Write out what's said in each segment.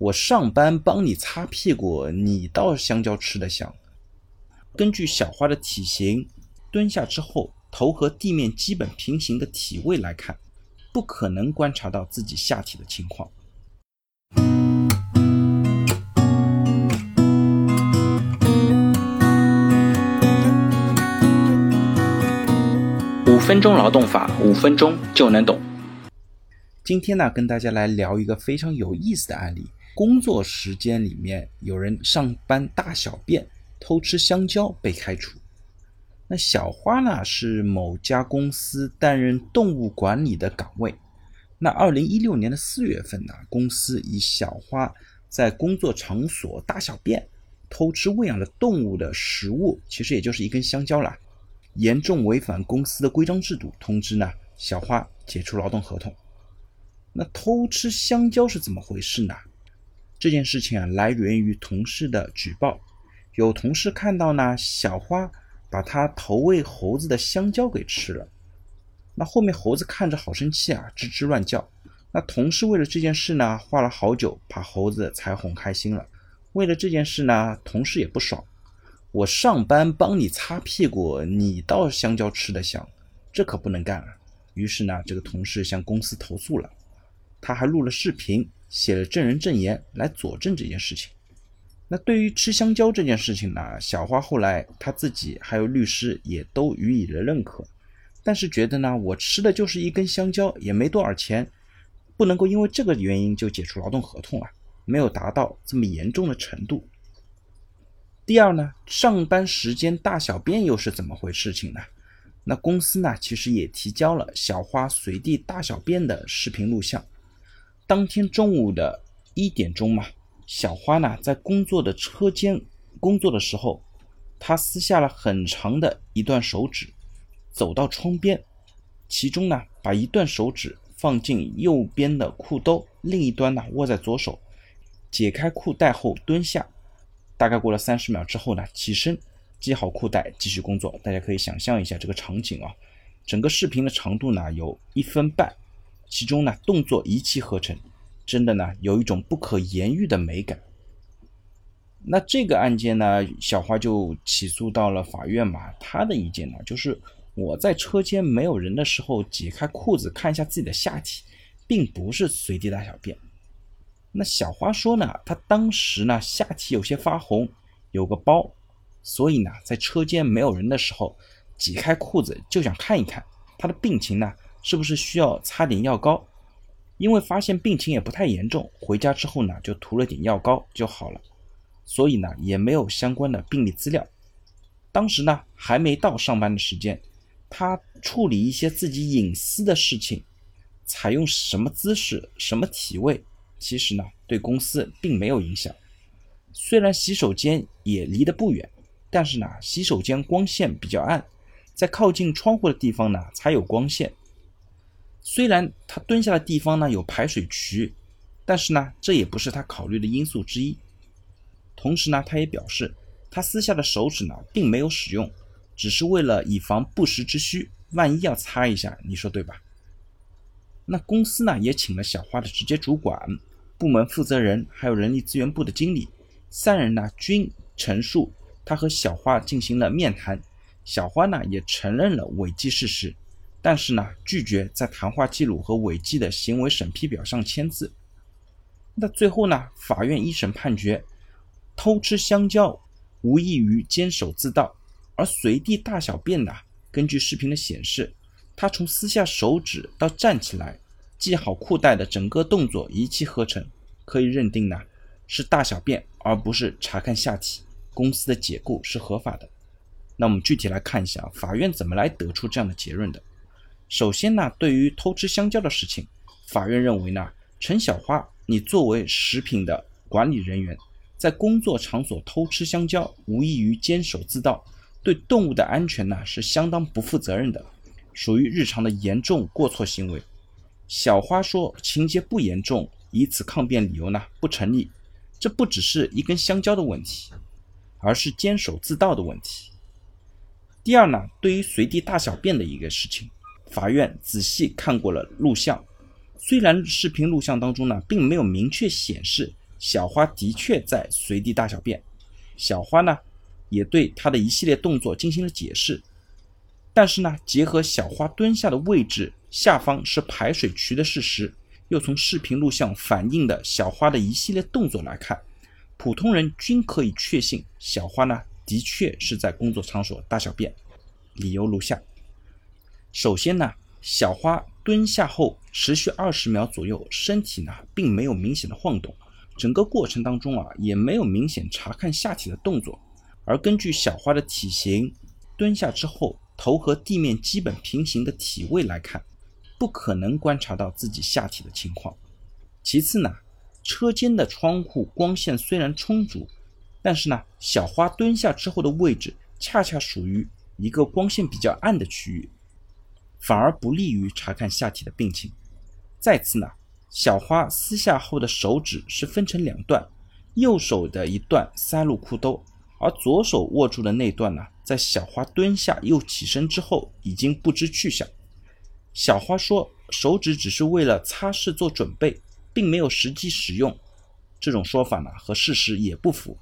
我上班帮你擦屁股，你倒香蕉吃得香。根据小花的体型，蹲下之后头和地面基本平行的体位来看，不可能观察到自己下体的情况。五分钟劳动法，五分钟就能懂。今天呢，跟大家来聊一个非常有意思的案例。工作时间里面有人上班大小便偷吃香蕉被开除。那小花呢是某家公司担任动物管理的岗位。那二零一六年的四月份呢，公司以小花在工作场所大小便偷吃喂养的动物的食物，其实也就是一根香蕉啦，严重违反公司的规章制度，通知呢小花解除劳动合同。那偷吃香蕉是怎么回事呢？这件事情啊，来源于同事的举报。有同事看到呢，小花把他投喂猴子的香蕉给吃了。那后面猴子看着好生气啊，吱吱乱叫。那同事为了这件事呢，花了好久把猴子才哄开心了。为了这件事呢，同事也不爽。我上班帮你擦屁股，你倒香蕉吃得香，这可不能干啊。于是呢，这个同事向公司投诉了。他还录了视频。写了证人证言来佐证这件事情。那对于吃香蕉这件事情呢，小花后来他自己还有律师也都予以了认可，但是觉得呢，我吃的就是一根香蕉，也没多少钱，不能够因为这个原因就解除劳动合同啊，没有达到这么严重的程度。第二呢，上班时间大小便又是怎么回事情呢？那公司呢，其实也提交了小花随地大小便的视频录像。当天中午的一点钟嘛，小花呢在工作的车间工作的时候，她撕下了很长的一段手指，走到窗边，其中呢把一段手指放进右边的裤兜，另一端呢握在左手，解开裤带后蹲下，大概过了三十秒之后呢，起身系好裤带继续工作。大家可以想象一下这个场景啊，整个视频的长度呢有一分半。其中呢，动作一气呵成，真的呢，有一种不可言喻的美感。那这个案件呢，小花就起诉到了法院嘛。他的意见呢，就是我在车间没有人的时候，解开裤子看一下自己的下体，并不是随地大小便。那小花说呢，她当时呢下体有些发红，有个包，所以呢，在车间没有人的时候，解开裤子就想看一看她的病情呢。是不是需要擦点药膏？因为发现病情也不太严重，回家之后呢就涂了点药膏就好了，所以呢也没有相关的病历资料。当时呢还没到上班的时间，他处理一些自己隐私的事情，采用什么姿势、什么体位，其实呢对公司并没有影响。虽然洗手间也离得不远，但是呢洗手间光线比较暗，在靠近窗户的地方呢才有光线。虽然他蹲下的地方呢有排水渠，但是呢这也不是他考虑的因素之一。同时呢，他也表示他撕下的手指呢并没有使用，只是为了以防不时之需，万一要擦一下，你说对吧？那公司呢也请了小花的直接主管、部门负责人，还有人力资源部的经理，三人呢均陈述他和小花进行了面谈，小花呢也承认了违纪事实。但是呢，拒绝在谈话记录和违纪的行为审批表上签字。那最后呢，法院一审判决，偷吃香蕉无异于监守自盗，而随地大小便呢，根据视频的显示，他从撕下手指到站起来系好裤带的整个动作一气呵成，可以认定呢是大小便，而不是查看下体。公司的解雇是合法的。那我们具体来看一下，法院怎么来得出这样的结论的？首先呢，对于偷吃香蕉的事情，法院认为呢，陈小花，你作为食品的管理人员，在工作场所偷吃香蕉，无异于监守自盗，对动物的安全呢是相当不负责任的，属于日常的严重过错行为。小花说情节不严重，以此抗辩理由呢不成立。这不只是一根香蕉的问题，而是监守自盗的问题。第二呢，对于随地大小便的一个事情。法院仔细看过了录像，虽然视频录像当中呢，并没有明确显示小花的确在随地大小便，小花呢也对她的一系列动作进行了解释。但是呢，结合小花蹲下的位置下方是排水渠的事实，又从视频录像反映的小花的一系列动作来看，普通人均可以确信小花呢的确是在工作场所大小便。理由如下：首先呢，小花蹲下后持续二十秒左右，身体呢并没有明显的晃动，整个过程当中啊也没有明显查看下体的动作。而根据小花的体型，蹲下之后。头和地面基本平行的体位来看，不可能观察到自己下体的情况。其次呢，车间的窗户光线虽然充足，但是呢，小花蹲下之后的位置恰恰属于一个光线比较暗的区域，反而不利于查看下体的病情。再次呢，小花撕下后的手指是分成两段，右手的一段塞入裤兜。而左手握住的那段呢，在小花蹲下又起身之后，已经不知去向。小花说，手指只是为了擦拭做准备，并没有实际使用。这种说法呢，和事实也不符。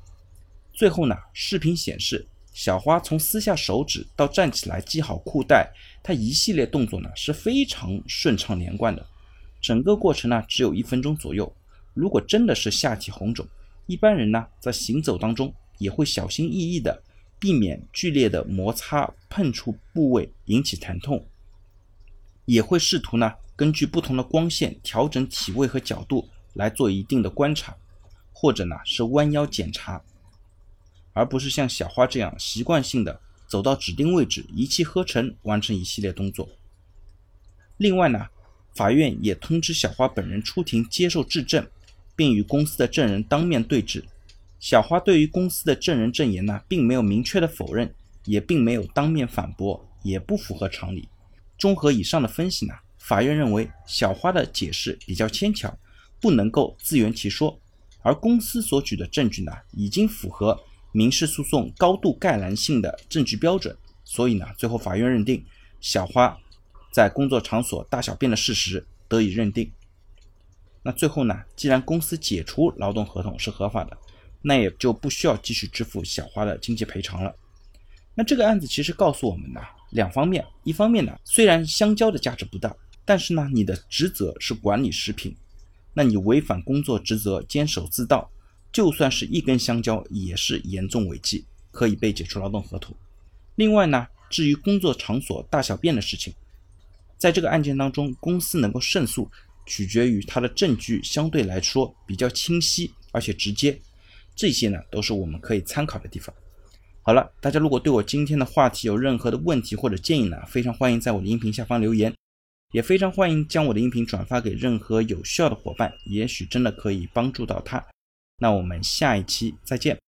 最后呢，视频显示，小花从撕下手指到站起来系好裤带，她一系列动作呢是非常顺畅连贯的。整个过程呢，只有一分钟左右。如果真的是下体红肿，一般人呢在行走当中。也会小心翼翼地避免剧烈的摩擦碰触部位引起疼痛，也会试图呢根据不同的光线调整体位和角度来做一定的观察，或者呢是弯腰检查，而不是像小花这样习惯性的走到指定位置一气呵成完成一系列动作。另外呢，法院也通知小花本人出庭接受质证，并与公司的证人当面对质。小花对于公司的证人证言呢，并没有明确的否认，也并没有当面反驳，也不符合常理。综合以上的分析呢，法院认为小花的解释比较牵强，不能够自圆其说，而公司所举的证据呢，已经符合民事诉讼高度概然性的证据标准，所以呢，最后法院认定小花在工作场所大小便的事实得以认定。那最后呢，既然公司解除劳动合同是合法的。那也就不需要继续支付小花的经济赔偿了。那这个案子其实告诉我们呢，两方面：一方面呢，虽然香蕉的价值不大，但是呢，你的职责是管理食品，那你违反工作职责，监守自盗，就算是一根香蕉也是严重违纪，可以被解除劳动合同。另外呢，至于工作场所大小便的事情，在这个案件当中，公司能够胜诉，取决于他的证据相对来说比较清晰而且直接。这些呢，都是我们可以参考的地方。好了，大家如果对我今天的话题有任何的问题或者建议呢，非常欢迎在我的音频下方留言，也非常欢迎将我的音频转发给任何有需要的伙伴，也许真的可以帮助到他。那我们下一期再见。